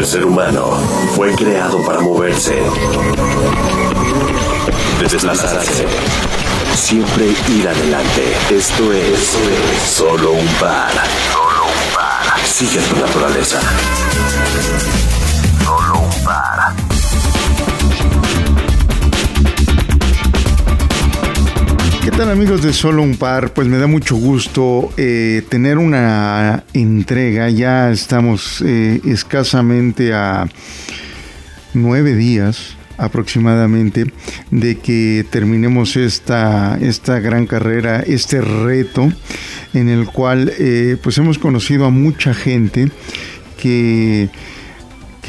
El ser humano fue creado para moverse, desplazarse, siempre ir adelante. Esto es, solo un par. Solo un par. Sigue tu naturaleza. Solo un par. Tal amigos de Solo un Par? Pues me da mucho gusto eh, tener una entrega. Ya estamos eh, escasamente a nueve días aproximadamente de que terminemos esta, esta gran carrera, este reto en el cual eh, pues hemos conocido a mucha gente que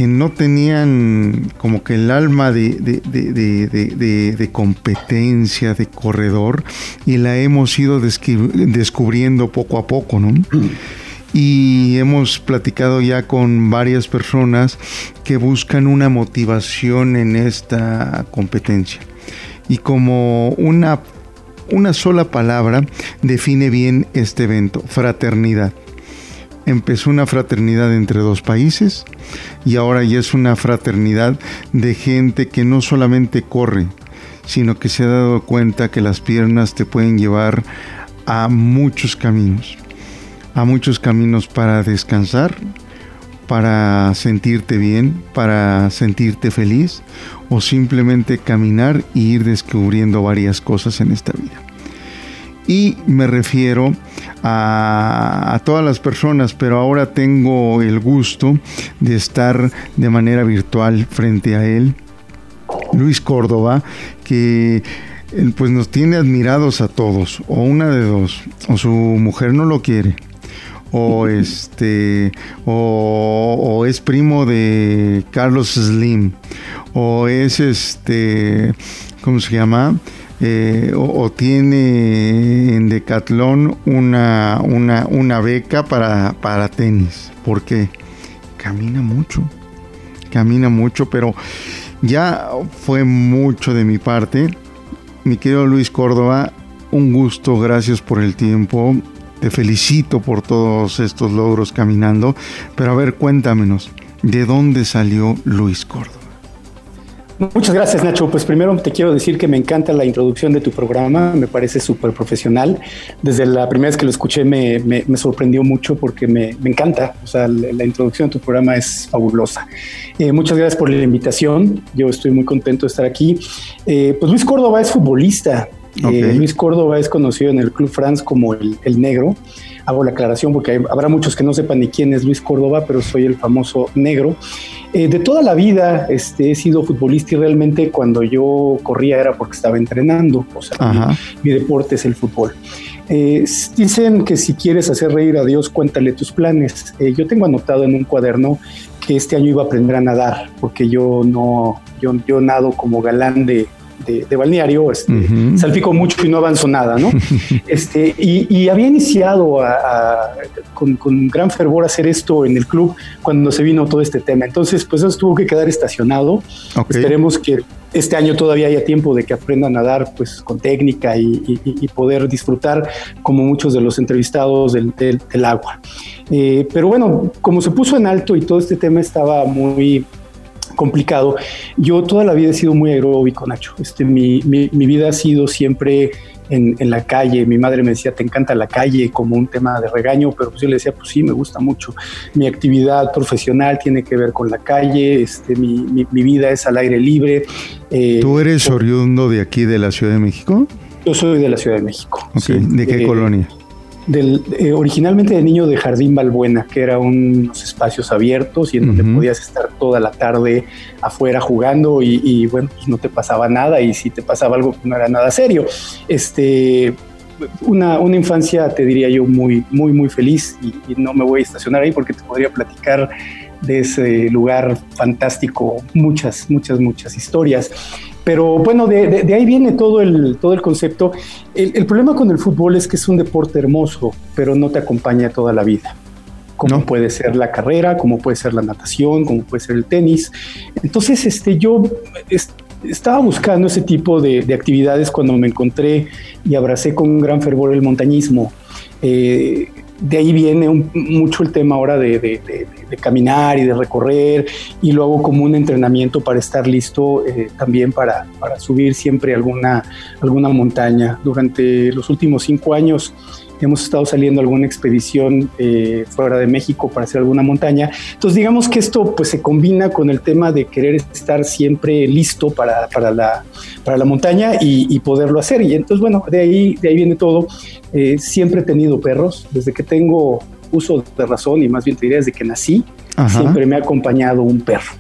que no tenían como que el alma de, de, competencia, de corredor, y la hemos ido descubriendo poco a poco, ¿no? Y hemos platicado ya con varias personas que buscan una motivación en esta competencia. Y como una, una sola palabra define bien este evento, fraternidad empezó una fraternidad entre dos países y ahora ya es una fraternidad de gente que no solamente corre, sino que se ha dado cuenta que las piernas te pueden llevar a muchos caminos, a muchos caminos para descansar, para sentirte bien, para sentirte feliz o simplemente caminar y ir descubriendo varias cosas en esta vida. Y me refiero a, todas las personas, pero ahora tengo el gusto de estar de manera virtual frente a él. Luis Córdoba, que eh, pues nos tiene admirados a todos, o una de dos, o su mujer no lo quiere, o este, o, o es primo de Carlos Slim, o es este, ¿cómo se llama? Eh, o, tiene en Decathlon una, una, una beca para, para tenis, porque camina mucho, camina mucho, pero ya fue mucho de mi parte. Mi querido Luis Córdoba, un gusto, gracias por el tiempo. Te felicito por todos estos logros caminando. Pero a ver, cuéntamenos, ¿de dónde salió Luis Córdoba? Muchas gracias, Nacho. Pues primero te quiero decir que me encanta la introducción de tu programa, me parece súper profesional. Desde la primera vez que lo escuché me, sorprendió mucho porque me, encanta, o sea, la, introducción de tu programa es fabulosa. Eh, muchas gracias por la invitación, yo estoy muy contento de estar aquí. Eh, pues Luis Córdoba es futbolista, eh, Luis Córdoba es conocido en el Club France como el, el negro hago la aclaración porque habrá muchos que no sepan ni quién es Luis Córdoba, pero soy el famoso negro. Eh, de toda la vida este, he sido futbolista y realmente cuando yo corría era porque estaba entrenando, o sea, mi, deporte es el fútbol. Eh, dicen que si quieres hacer reír a Dios, cuéntale tus planes. Eh, yo tengo anotado en un cuaderno que este año iba a aprender a nadar, porque yo no, yo, yo nado como galán de, de, balneario, este, salpico mucho y no avanzo nada, ¿no? este, y, había iniciado con, gran fervor hacer esto en el club cuando se vino todo este tema. Entonces, pues eso tuvo que quedar estacionado. Esperemos que este año todavía haya tiempo de que aprenda a nadar pues con técnica y, poder disfrutar como muchos de los entrevistados del, agua. Eh, pero bueno, como se puso en alto y todo este tema estaba muy complicado. Yo toda la vida he sido muy aeróbico, Nacho. Este, mi, mi, vida ha sido siempre en, en, la calle. Mi madre me decía, te encanta la calle como un tema de regaño, pero pues yo le decía, pues sí, me gusta mucho. Mi actividad profesional tiene que ver con la calle, este, mi, mi, vida es al aire libre. Eh, ¿Tú eres oriundo de aquí, de la Ciudad de México? Yo soy de la Ciudad de México. ¿De qué eh, colonia? Del, eh, originalmente de niño de Jardín Balbuena, que era unos espacios abiertos y en donde podías estar toda la tarde afuera jugando y, bueno, pues no te pasaba nada y si te pasaba algo pues no era nada serio. Este, una, una infancia, te diría yo, muy, muy, muy feliz y, no me voy a estacionar ahí porque te podría platicar de ese lugar fantástico muchas, muchas, muchas historias. Pero bueno, de, ahí viene todo el, todo el concepto. El, problema con el fútbol es que es un deporte hermoso, pero no te acompaña toda la vida. Como puede ser la carrera, como puede ser la natación, como puede ser el tenis. Entonces, este, yo estaba buscando ese tipo de, actividades cuando me encontré y abracé con gran fervor el montañismo. Eh, de ahí viene mucho el tema ahora de, caminar y de recorrer y lo hago como un entrenamiento para estar listo eh, también para, para, subir siempre alguna, alguna montaña. Durante los últimos cinco años hemos estado saliendo a alguna expedición eh, fuera de México para hacer alguna montaña. Entonces digamos que esto pues se combina con el tema de querer estar siempre listo para, para, la, para la montaña y, poderlo hacer. Y entonces bueno, de ahí, de ahí viene todo. Eh, siempre he tenido perros, desde que tengo uso de razón y más bien te diría desde que nací, siempre me ha acompañado un perro.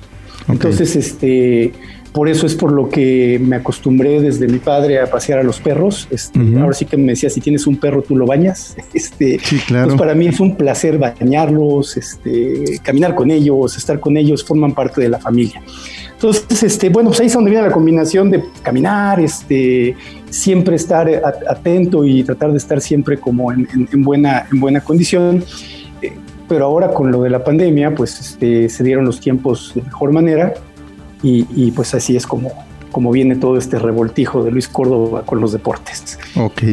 Entonces, este, por eso es por lo que me acostumbré desde mi padre a pasear a los perros. Este, ahora sí que me decía, si tienes un perro, tú lo bañas. Este, sí, claro. Pues para mí es un placer bañarlos, este, caminar con ellos, estar con ellos, forman parte de la familia. Entonces, este, bueno, pues ahí es donde viene la combinación de caminar, este, siempre estar atento y tratar de estar siempre como en, buena, en buena condición. Eh, pero ahora con lo de la pandemia, pues este, se dieron los tiempos de mejor manera y, pues así es como, como viene todo este revoltijo de Luis Córdoba con los deportes. Ok.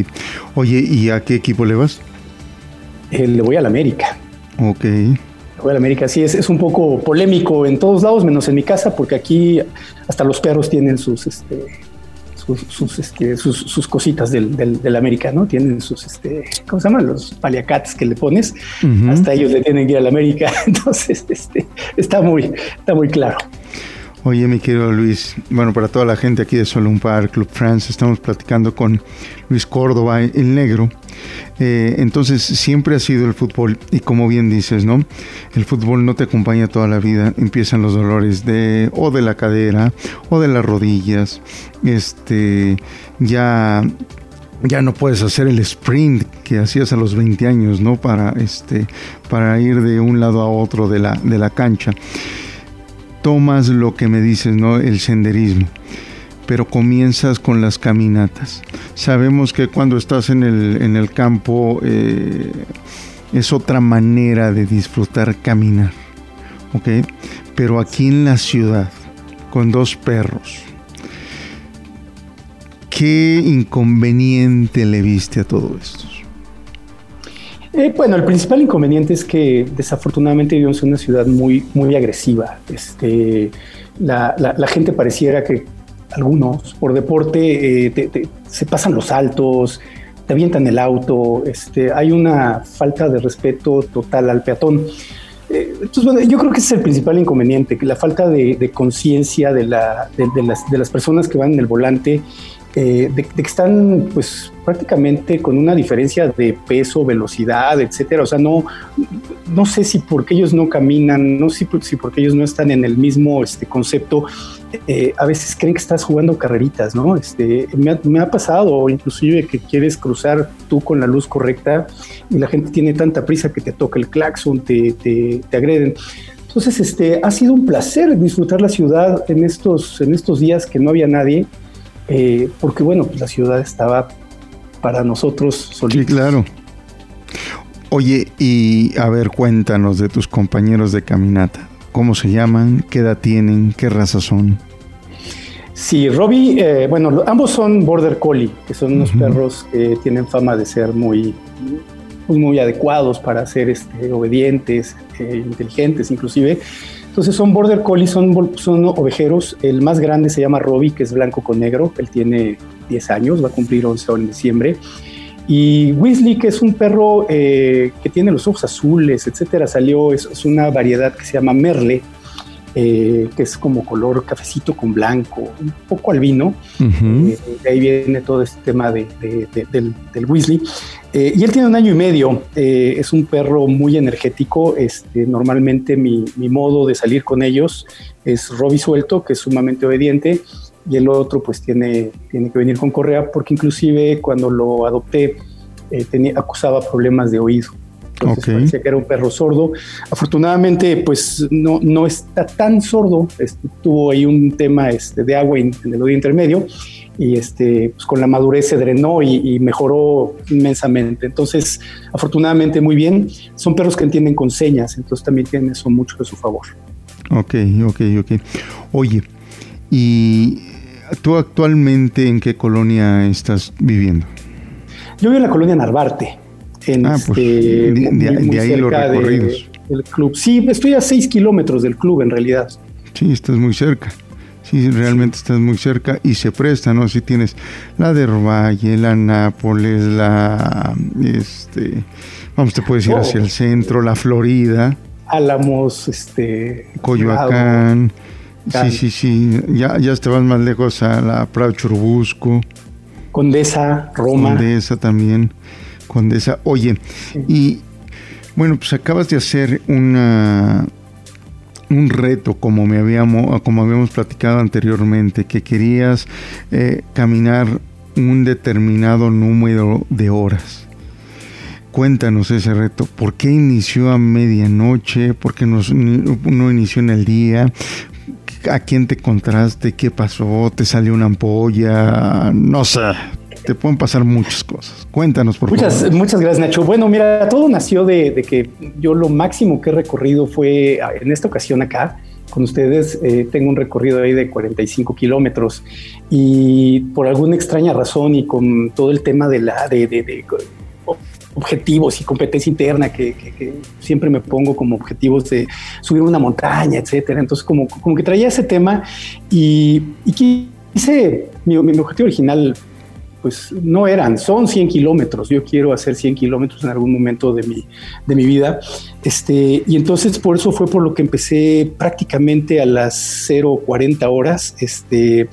Oye, ¿y a qué equipo le vas? Eh, le voy al América. Ok. Le voy al América, sí, es, es un poco polémico en todos lados, menos en mi casa, porque aquí hasta los perros tienen sus, este, sus, este, sus, cositas del, del, América, ¿no? Tienen sus, este, ¿cómo se llaman? Los paliacats que le pones. Hasta ellos le tienen que ir al América. Entonces, este, está muy, está muy claro. Oye, mi querido Luis, bueno, para toda la gente aquí de Par Club France, estamos platicando con Luis Córdoba, el negro. Eh, entonces, siempre ha sido el fútbol, y como bien dices, ¿no? El fútbol no te acompaña toda la vida. Empiezan los dolores de, o de la cadera, o de las rodillas. Este, ya ya no puedes hacer el sprint que hacías a los 20 años, ¿no? Para este para ir de un lado a otro de la de la cancha tomas lo que me dices, ¿no? El senderismo. Pero comienzas con las caminatas. Sabemos que cuando estás en el, en el campo eh, es otra manera de disfrutar caminar. ¿Ok? Pero aquí en la ciudad, con dos perros, ¿qué inconveniente le viste a todo esto? Eh, bueno, el principal inconveniente es que desafortunadamente vivimos en una ciudad muy, muy agresiva. Este, la, gente pareciera que algunos por deporte eh, se pasan los altos, te avientan el auto, este, hay una falta de respeto total al peatón. Eh, entonces, bueno, yo creo que ese es el principal inconveniente, que la falta de, conciencia de, las, de las personas que van en el volante eh, de, que están pues prácticamente con una diferencia de peso, velocidad, etcétera. O sea, no, no sé si porque ellos no caminan, no sé si porque ellos no están en el mismo este, concepto, eh, a veces creen que estás jugando carreritas, ¿no? Este, me, ha, me ha pasado, inclusive que quieres cruzar tú con la luz correcta y la gente tiene tanta prisa que te toca el claxon, te, te, te agreden. Entonces, este, ha sido un placer disfrutar la ciudad en estos, en estos días que no había nadie. Eh, porque bueno, pues la ciudad estaba para nosotros solitos. Sí, claro. Oye, y a ver, cuéntanos de tus compañeros de caminata. ¿Cómo se llaman? ¿Qué edad tienen? ¿Qué raza son? Sí, Robbie, eh, bueno, ambos son Border Collie, que son unos perros que tienen fama de ser muy, pues, muy adecuados para ser este, obedientes, eh, inteligentes inclusive. Entonces son border collies, son, son ovejeros. El más grande se llama Robbie, que es blanco con negro. Él tiene 10 años, va a cumplir 11 en diciembre. Y Weasley, que es un perro eh, que tiene los ojos azules, etcétera, salió, es, es, una variedad que se llama Merle, eh, que es como color cafecito con blanco, un poco albino. Eh, de ahí viene todo este tema de, del, del, Weasley. Eh, y él tiene un año y medio, es un perro muy energético. Este, normalmente mi, mi, modo de salir con ellos es Robbie suelto, que es sumamente obediente, y el otro pues tiene, tiene que venir con correa, porque inclusive cuando lo adopté tenía, acusaba problemas de oído. Entonces parecía que era un perro sordo. Afortunadamente, pues no, no está tan sordo. Este, tuvo ahí un tema este, de agua en, el oído intermedio y este, pues con la madurez se drenó y, mejoró inmensamente. Entonces, afortunadamente, muy bien. Son perros que entienden con señas, entonces también tienen eso mucho de su favor. Ok, ok, ok. Oye, ¿y tú actualmente en qué colonia estás viviendo? Yo vivo en la colonia Narvarte. En ah, pues, este, de, ahí los recorridos. del club. Sí, estoy a 6 kilómetros del club en realidad. Sí, estás muy cerca. Sí, realmente estás muy cerca y se presta, ¿no? Si tienes la de Valle, la Nápoles, la. Este. Vamos, te puedes ir oh. hacia el centro, la Florida. Álamos, este. Coyoacán. Sí, sí, sí. Ya, ya te vas más lejos a la Prado Churubusco. Condesa, Roma. Condesa también. Condesa. Oye, y bueno, pues acabas de hacer una un reto como me habíamos como habíamos platicado anteriormente que querías eh, caminar un determinado número de horas. Cuéntanos ese reto. Por qué inició a medianoche por qué no, no inició en el día a quién te encontraste qué pasó te salió una ampolla no sé te pueden pasar muchas cosas. Cuéntanos, por muchas, favor. Muchas gracias, Nacho. Bueno, mira, todo nació de, que yo lo máximo que he recorrido fue en esta ocasión acá. Con ustedes eh, tengo un recorrido ahí de 45 kilómetros y por alguna extraña razón y con todo el tema de la de, objetivos y competencia interna que, siempre me pongo como objetivos de subir una montaña, etcétera. Entonces, como, como que traía ese tema y, y quise, mi, mi, objetivo original pues no eran, son 100 kilómetros. Yo quiero hacer 100 kilómetros en algún momento de mi, de mi vida. Este, y entonces por eso fue por lo que empecé prácticamente a las 0.40 horas, este,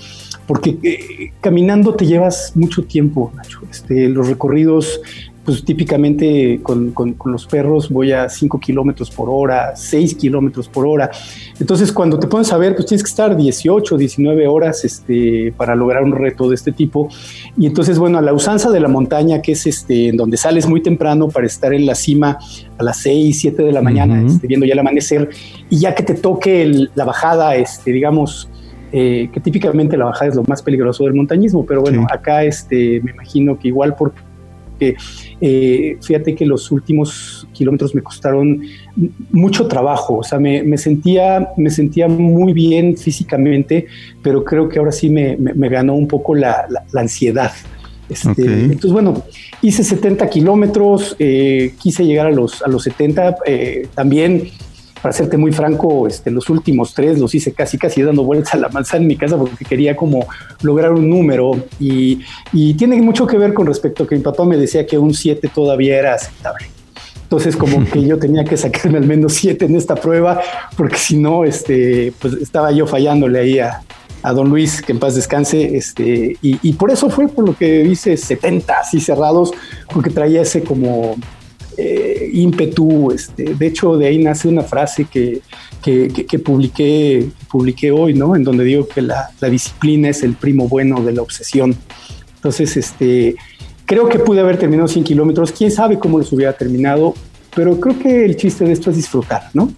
porque eh, caminando te llevas mucho tiempo, Nacho. Este, los recorridos pues típicamente con, los perros voy a 5 kilómetros por hora, 6 kilómetros por hora. Entonces, cuando te pones a ver, pues tienes que estar 18, 19 horas este, para lograr un reto de este tipo. Y entonces, bueno, a la usanza de la montaña, que es este, en donde sales muy temprano para estar en la cima a las 6, 7 de la mañana, este, viendo ya el amanecer, y ya que te toque la bajada, este, digamos, eh, que típicamente la bajada es lo más peligroso del montañismo, pero bueno, acá este, me imagino que igual porque eh, fíjate que los últimos kilómetros me costaron mucho trabajo, o sea, me, sentía, me sentía muy bien físicamente, pero creo que ahora sí me, ganó un poco la, ansiedad. Este, entonces, bueno, hice 70 kilómetros, eh, quise llegar a los, a los 70, eh, también para serte muy franco, este, los últimos tres los hice casi casi dando vueltas a la manzana en mi casa porque quería como lograr un número y, tiene mucho que ver con respecto a que mi papá me decía que un 7 todavía era aceptable. Entonces, como que yo tenía que sacarme al menos 7 en esta prueba, porque si no, este, pues estaba yo fallándole ahí a, don Luis, que en paz descanse, este, y, y, por eso fue por lo que hice 70 así cerrados, porque traía ese como eh, ímpetu. Este, de hecho, de ahí nace una frase que, que, publiqué, publiqué hoy, ¿no? En donde digo que la, disciplina es el primo bueno de la obsesión. Entonces, este, creo que pude haber terminado 100 kilómetros. Quién sabe cómo los hubiera terminado, pero creo que el chiste de esto es disfrutar, ¿no?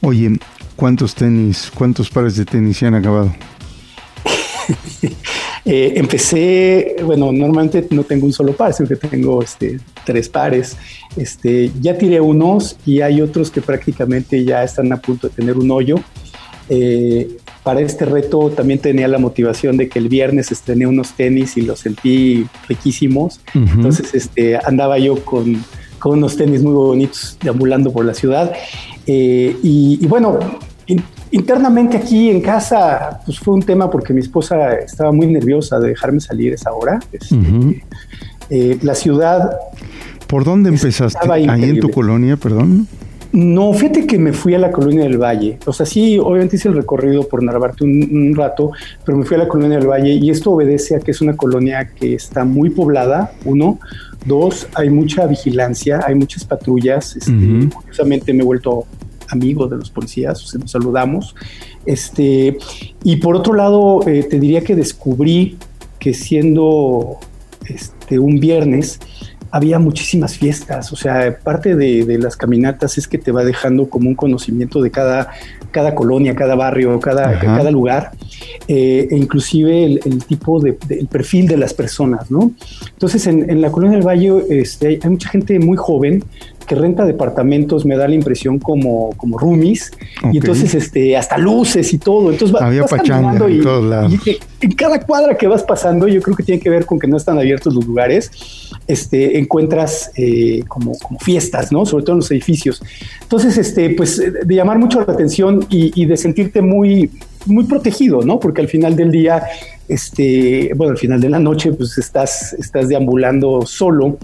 Oye, ¿cuántos tenis, cuántos pares de tenis se han acabado? Eh, empecé, bueno, normalmente no tengo un solo par, sino que tengo este, tres pares. Este, ya tiré unos y hay otros que prácticamente ya están a punto de tener un hoyo. Eh, para este reto también tenía la motivación de que el viernes estrené unos tenis y los sentí riquísimos. Entonces este, andaba yo con, con, unos tenis muy bonitos deambulando por la ciudad. Eh, y, y, bueno, internamente aquí en casa, pues fue un tema porque mi esposa estaba muy nerviosa de dejarme salir esa hora. Este, eh, la ciudad. ¿Por dónde empezaste? ¿Ahí en tu colonia, perdón? No, fíjate que me fui a la colonia del Valle. O sea, sí, obviamente hice el recorrido por Narvarte un, rato, pero me fui a la colonia del Valle y esto obedece a que es una colonia que está muy poblada, uno. Dos, hay mucha vigilancia, hay muchas patrullas. Este, Curiosamente me he vuelto amigo de los policías, o sea, nos saludamos. Este, y por otro lado, eh, te diría que descubrí que siendo este, un viernes, había muchísimas fiestas, o sea, parte de, las caminatas es que te va dejando como un conocimiento de cada, cada colonia, cada barrio, cada, cada lugar, eh, e inclusive el, tipo de, el perfil de las personas, ¿no? Entonces, en, la colonia del Valle este, hay, mucha gente muy joven que renta departamentos me da la impresión como, como roomies y entonces este hasta luces y todo entonces Había vas caminando y, en cada cuadra que vas pasando yo creo que tiene que ver con que no están abiertos los lugares este, encuentras eh, como, fiestas, ¿no? Sobre todo en los edificios. Entonces, este, pues de llamar mucho la atención y, de sentirte muy, muy protegido, ¿no? Porque al final del día, este, bueno, al final de la noche, pues estás, estás deambulando solo.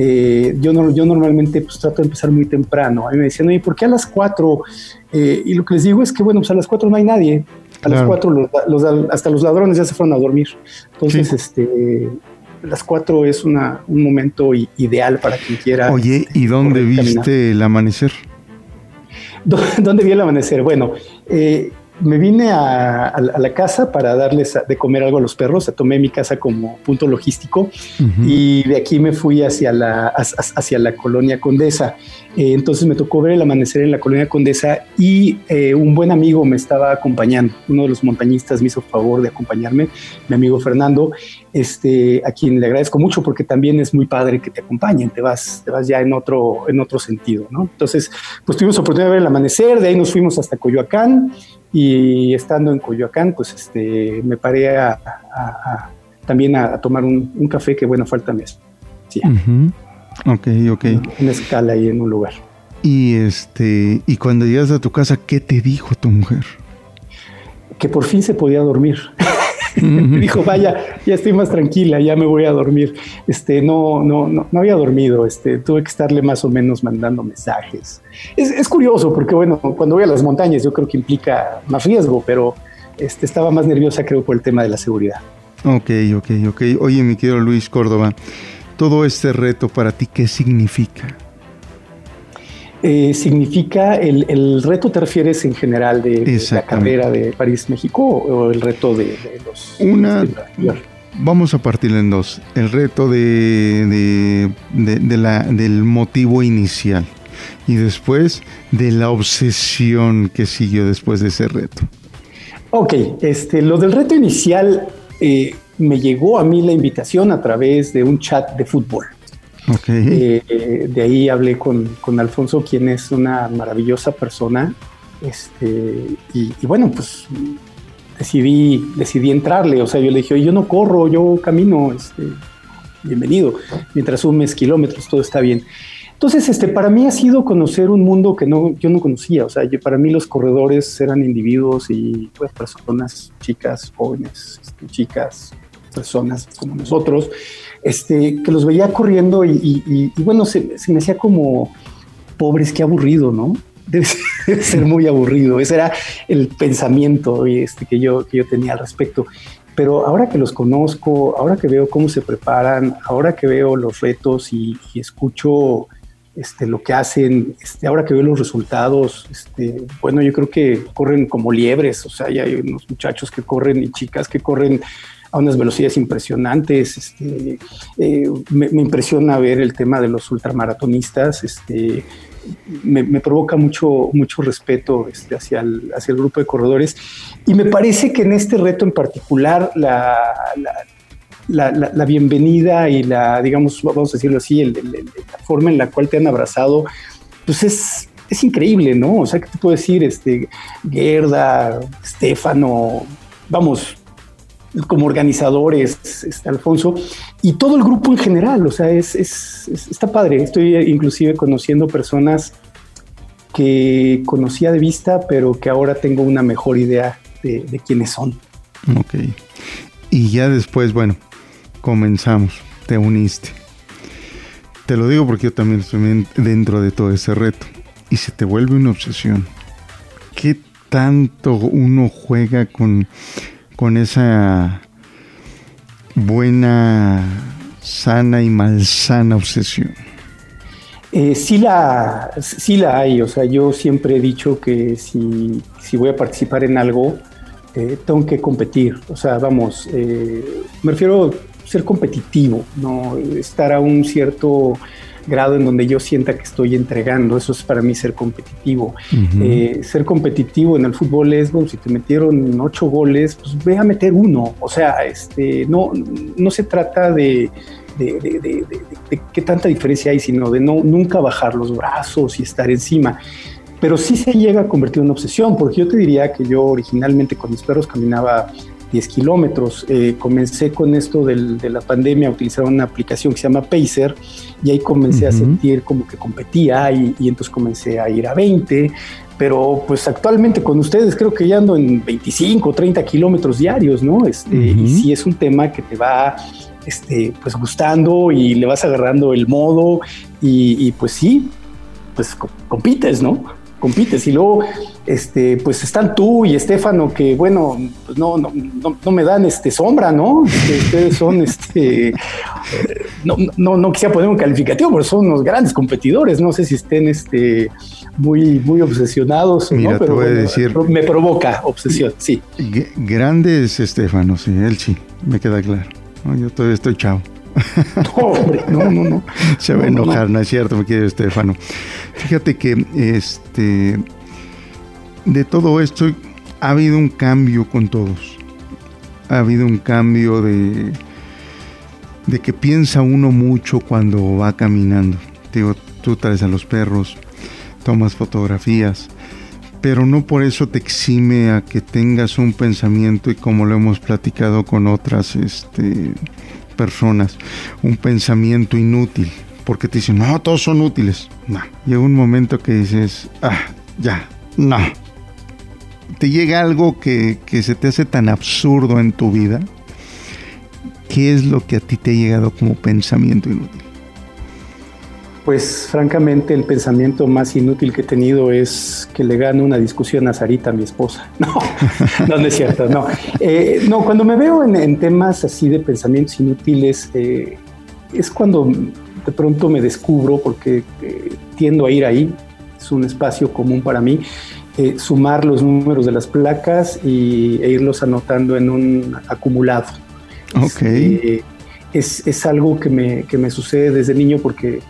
Eh, yo, no, yo normalmente pues trato de empezar muy temprano. A mí me decían, oye, ¿por qué a las cuatro? Eh, y lo que les digo es que, bueno, pues a las cuatro no hay nadie. A las cuatro hasta los ladrones ya se fueron a dormir. Entonces, este, las cuatro es una, un momento ideal para quien quiera. Oye, ¿y dónde viste el amanecer? ¿Dónde vi el amanecer? Bueno, eh, me vine a, la casa para darles de comer algo a los perros. Tomé mi casa como punto logístico y de aquí me fui hacia la, hacia la colonia Condesa. Eh, entonces me tocó ver el amanecer en la colonia Condesa y eh, un buen amigo me estaba acompañando. Uno de los montañistas me hizo favor de acompañarme, mi amigo Fernando, este, a quien le agradezco mucho porque también es muy padre que te acompañen. Te vas, te vas ya en otro, en otro sentido, ¿no? Entonces, pues tuvimos oportunidad de ver el amanecer. De ahí nos fuimos hasta Coyoacán y estando en Coyoacán, pues este, me paré a, también a, tomar un, café que, bueno, falta mes. Sí. Ok, ok. Una escala ahí en un lugar. Y este, y cuando llegas a tu casa, ¿qué te dijo tu mujer? Que por fin se podía dormir. me dijo, vaya, ya estoy más tranquila, ya me voy a dormir. Este, no, no, no, no había dormido. Este, tuve que estarle más o menos mandando mensajes. Es, es, curioso porque, bueno, cuando voy a las montañas, yo creo que implica más riesgo, pero este, estaba más nerviosa, creo, por el tema de la seguridad. Ok, ok, ok. Oye, mi querido Luis Córdoba, todo este reto para ti, ¿qué significa? Eh, significa el, reto te refieres en general de, la carrera de París México o el reto de, los una vamos a partir en dos. El reto de, la, del motivo inicial y después de la obsesión que siguió después de ese reto. Ok este lo del reto inicial eh, me llegó a mí la invitación a través de un chat de fútbol. Eh, de ahí hablé con, Alfonso, quien es una maravillosa persona. Este, y, bueno, pues decidí, decidí entrarle. O sea, yo le dije, yo no corro, yo camino. Este, bienvenido. Mientras sumes kilómetros, todo está bien. Entonces, este, para mí ha sido conocer un mundo que no, yo no conocía. O sea, para mí los corredores eran individuos y pues, personas, chicas, jóvenes, este, chicas, personas como nosotros, este, que los veía corriendo y, bueno, se, me hacía como, pobres, qué aburrido, ¿no? Debe ser, muy aburrido. Ese era el pensamiento este, que, yo, que yo tenía al respecto. Pero ahora que los conozco, ahora que veo cómo se preparan, ahora que veo los retos y, escucho este, lo que hacen, este, ahora que veo los resultados, este, bueno, yo creo que corren como liebres, o sea, hay unos muchachos que corren y chicas que corren unas velocidades impresionantes. Este, eh, me, impresiona ver el tema de los ultramaratonistas. Este, me, provoca mucho, mucho respeto este, hacia, el, hacia el grupo de corredores. Y me parece que en este reto en particular, la, la, bienvenida y la, digamos, vamos a decirlo así, la forma en la cual te han abrazado, pues es, es increíble, ¿no? O sea, ¿qué te puedo decir? Este, Gerda, Stefano, vamos, como organizadores, este, Alfonso, y todo el grupo en general, o sea, es, está padre. Estoy inclusive conociendo personas que conocía de vista, pero que ahora tengo una mejor idea de, quiénes son. Ok. Y ya después, bueno, comenzamos, te uniste. Te lo digo porque yo también estoy dentro de todo ese reto. Y se te vuelve una obsesión. ¿Qué tanto uno juega con con esa buena, sana y malsana obsesión? Eh, sí, la, sí la hay, o sea, yo siempre he dicho que si, si voy a participar en algo, eh, tengo que competir, o sea, vamos, eh, me refiero a ser competitivo, no estar a un cierto grado en donde yo sienta que estoy entregando. Eso es para mí ser competitivo. Eh, ser competitivo en el fútbol es, bueno, si te metieron ocho goles, pues ve a meter uno. O sea, este, no, no se trata de, de, qué tanta diferencia hay, sino de no nunca bajar los brazos y estar encima. Pero sí se llega a convertir en una obsesión, porque yo te diría que yo originalmente con mis perros caminaba 10 kilómetros. Eh, comencé con esto del, de la pandemia a utilizar una aplicación que se llama Pacer y ahí comencé a sentir como que competía y, y, entonces comencé a ir a 20. Pero pues actualmente con ustedes creo que ya ando en 25, 30 kilómetros diarios, ¿no? Este, Y sí es un tema que te va este, pues gustando y le vas agarrando el modo y, y pues sí, pues compites, ¿no? Compites y luego este, pues están tú y Estefano, que bueno, pues no, no, no, me dan este sombra, ¿no? Este, ustedes son este no, no, no quisiera poner un calificativo, pero son unos grandes competidores. No sé si estén este muy, muy obsesionados, Mira, pero te voy a decir, me provoca obsesión, sí. Grandes Estefano, sí, él sí, me queda claro. yo todavía estoy chao. No, hombre, no, no, no. Se va a enojar, no, es cierto, me quiere Estefano. Fíjate que este de todo esto ha habido un cambio con todos. Ha habido un cambio de, de que piensa uno mucho cuando va caminando. Digo, tú traes a los perros, tomas fotografías, pero no por eso te exime a que tengas un pensamiento y como lo hemos platicado con otras este, personas, un pensamiento inútil, porque te dicen, no, todos son útiles. No, llega un momento que dices, ah, ya, no, te llega algo que, se te hace tan absurdo en tu vida, ¿qué es lo que a ti te ha llegado como pensamiento inútil? Pues francamente el pensamiento más inútil que he tenido es que le gane una discusión a Sarita, mi esposa. No, no, es cierto, no. Eh, no, cuando me veo en, temas así de pensamientos inútiles, eh, es cuando de pronto me descubro, porque eh, tiendo a ir ahí, es un espacio común para mí, eh, sumar los números de las placas y, e irlos anotando en un acumulado. Ok. Este, es, es, algo que me, que me sucede desde niño porque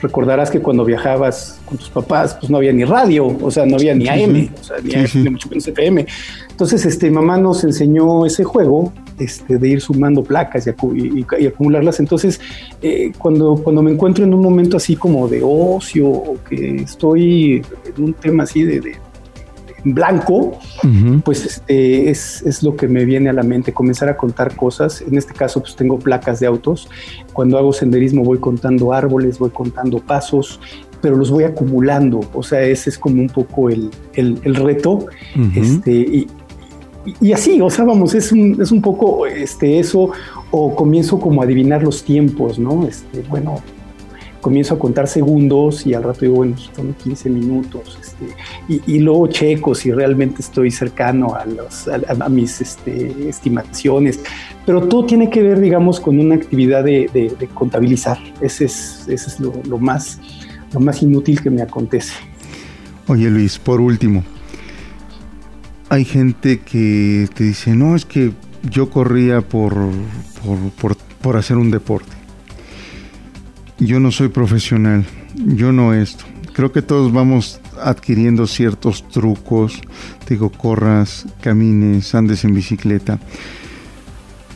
recordarás que cuando viajabas con tus papás, pues no había ni radio, o sea, no había ni AM, o sea, ni, AM, mucho menos FM. Entonces, este, mamá nos enseñó ese juego este, de ir sumando placas y, y, acumularlas. Entonces, eh, cuando, cuando me encuentro en un momento así como de ocio o que estoy en un tema así de, de blanco, pues este, es, es, lo que me viene a la mente, comenzar a contar cosas. En este caso, pues tengo placas de autos. Cuando hago senderismo voy contando árboles, voy contando pasos, pero los voy acumulando. O sea, ese es como un poco el, el, reto. este, y, y, así, o sea, vamos, es un, es un poco este, eso, o comienzo como a adivinar los tiempos, ¿no? Este, bueno, comienzo a contar segundos y al rato digo, bueno, son 15 minutos, este, y, luego checo si realmente estoy cercano a, los, a, mis este, estimaciones, pero todo tiene que ver, digamos, con una actividad de, contabilizar, ese es, lo, más, lo más inútil que me acontece. Oye Luis, por último, hay gente que te dice, no, es que yo corría por, por hacer un deporte yo no soy profesional, yo no esto. Creo que todos vamos adquiriendo ciertos trucos, digo, corras, camines, andes en bicicleta.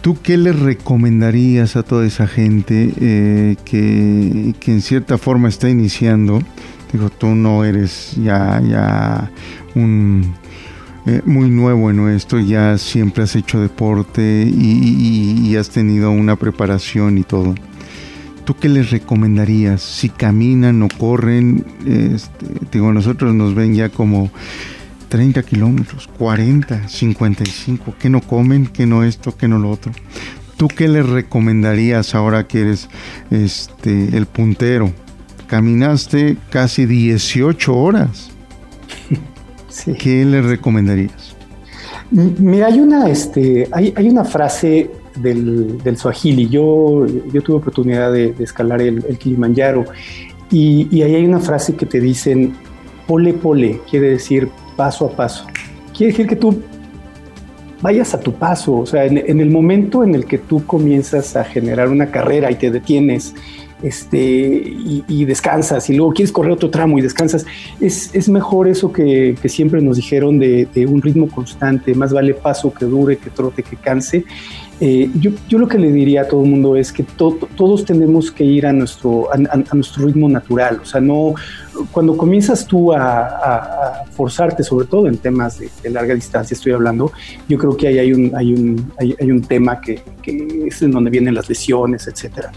¿Tú qué le recomendarías a toda esa gente eh, que, en cierta forma está iniciando? Digo, tú no eres ya, ya un eh, muy nuevo en esto, ya siempre has hecho deporte y has tenido una preparación y todo. ¿Tú qué les recomendarías? Si caminan o corren, este, digo, nosotros nos ven ya como 30 kilómetros, 40, 55, que no comen, que no esto, que no lo otro. ¿Tú qué les recomendarías ahora que eres este, el puntero? Caminaste casi 18 horas. ¿Qué les recomendarías? Mira, hay una, este, hay, hay una frase del, del Swahili. Yo, yo tuve oportunidad de, escalar el, Kilimanjaro y, y, ahí hay una frase que te dicen pole pole, quiere decir paso a paso. Quiere decir que tú vayas a tu paso, o sea, en, el momento en el que tú comienzas a generar una carrera y te detienes este, y, descansas, y luego quieres correr otro tramo y descansas. Es, es mejor eso que, que, siempre nos dijeron de, un ritmo constante, más vale paso que dure, que trote, que canse. Eh, yo, yo, lo que le diría a todo el mundo es que todos tenemos que ir a nuestro, a, nuestro ritmo natural. O sea, no, cuando comienzas tú a, forzarte, sobre todo en temas de, larga distancia, estoy hablando, yo creo que ahí hay un, hay un, hay, hay un tema que, que, es en donde vienen las lesiones, etcétera.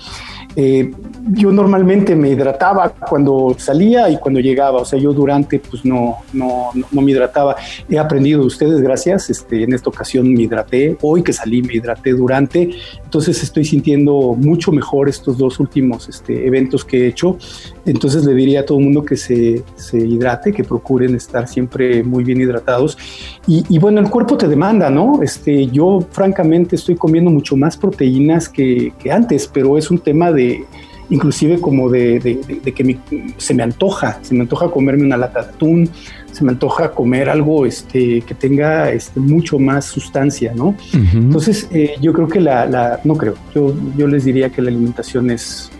Eh, yo normalmente me hidrataba cuando salía y cuando llegaba, o sea, yo durante pues no, no, no, me hidrataba. He aprendido de ustedes, gracias, este, en esta ocasión me hidraté, hoy que salí me hidraté durante, entonces estoy sintiendo mucho mejor estos dos últimos este, eventos que he hecho, entonces le diría a todo el mundo que se, se hidrate, que procuren estar siempre muy bien hidratados y, y, bueno, el cuerpo te demanda, ¿no? Este, yo francamente estoy comiendo mucho más proteínas que, que antes, pero es un tema de inclusive como de, que se me antoja, se me antoja comerme una lata de atún, se me antoja comer algo este, que tenga este, mucho más sustancia, ¿no? Entonces, eh, yo creo que la, no creo, yo, yo les diría que la alimentación es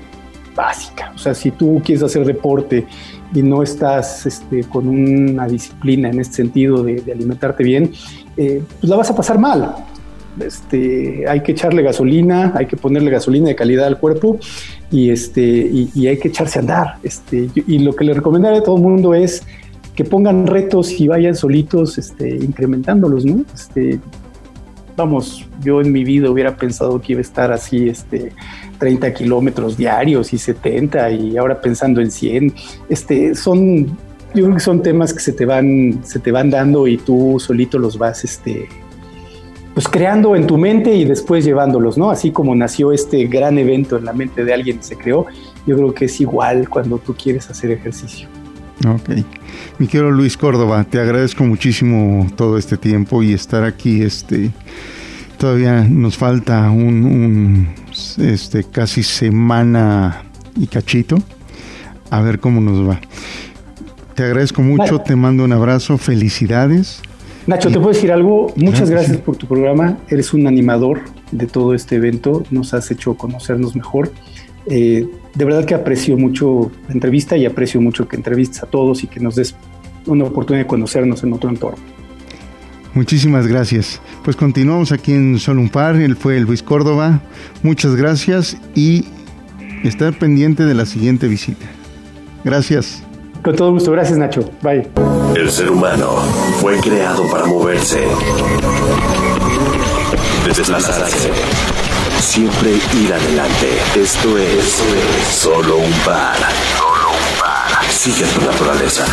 básica, o sea, si tú quieres hacer deporte y no estás este, con una disciplina en este sentido de, alimentarte bien, eh, pues la vas a pasar mal. Este, hay que echarle gasolina, hay que ponerle gasolina de calidad al cuerpo y, este, hay que echarse a andar. Este, y lo que le recomendaría a todo el mundo es que pongan retos y vayan solitos este, incrementándolos, ¿no? Vamos, yo en mi vida hubiera pensado que iba a estar así, este, 30 kilómetros diarios y 70 y ahora pensando en 100, este, son, yo creo que son temas que se te van, se te van dando y tú solito los vas, este, pues creando en tu mente y después llevándolos, ¿no? Así como nació este gran evento en la mente de alguien y se creó, yo creo que es igual cuando tú quieres hacer ejercicio. Ok. Mi querido Luis Córdoba, te agradezco muchísimo todo este tiempo y estar aquí. Este, todavía nos falta un, este, casi semana y cachito. A ver cómo nos va. Te agradezco mucho, te mando un abrazo, felicidades. Nacho, te puedo decir algo. Muchas gracias por tu programa. Eres un animador de todo este evento. Nos has hecho conocernos mejor. Eh, de verdad que aprecio mucho la entrevista y aprecio mucho que entrevistes a todos y que nos des una oportunidad de conocernos en otro entorno. Muchísimas gracias. Pues continuamos aquí en Solo un Par. Él fue Luis Córdoba. Muchas gracias y estar pendiente de la siguiente visita. Gracias. Con todo gusto, gracias Nacho. Bye. El ser humano fue creado para moverse, desplazarse, siempre ir adelante. Esto es, solo un par. Solo un par. Sigue tu naturaleza.